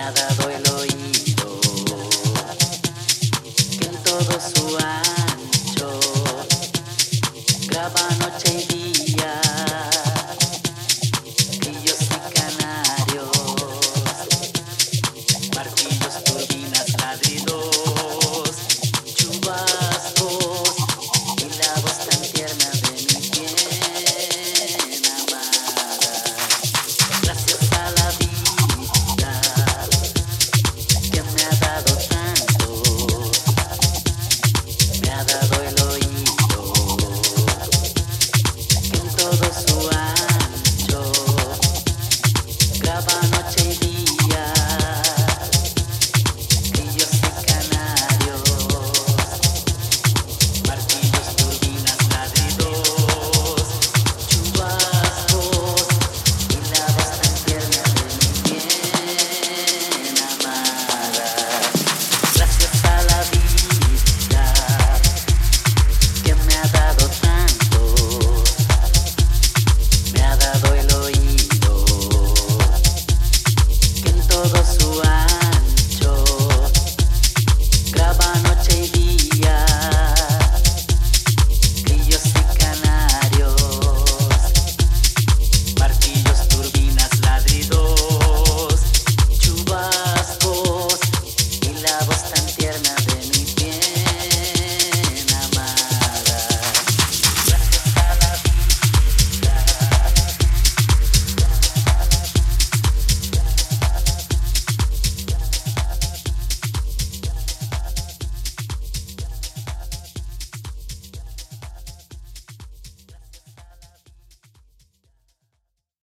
nada duelo y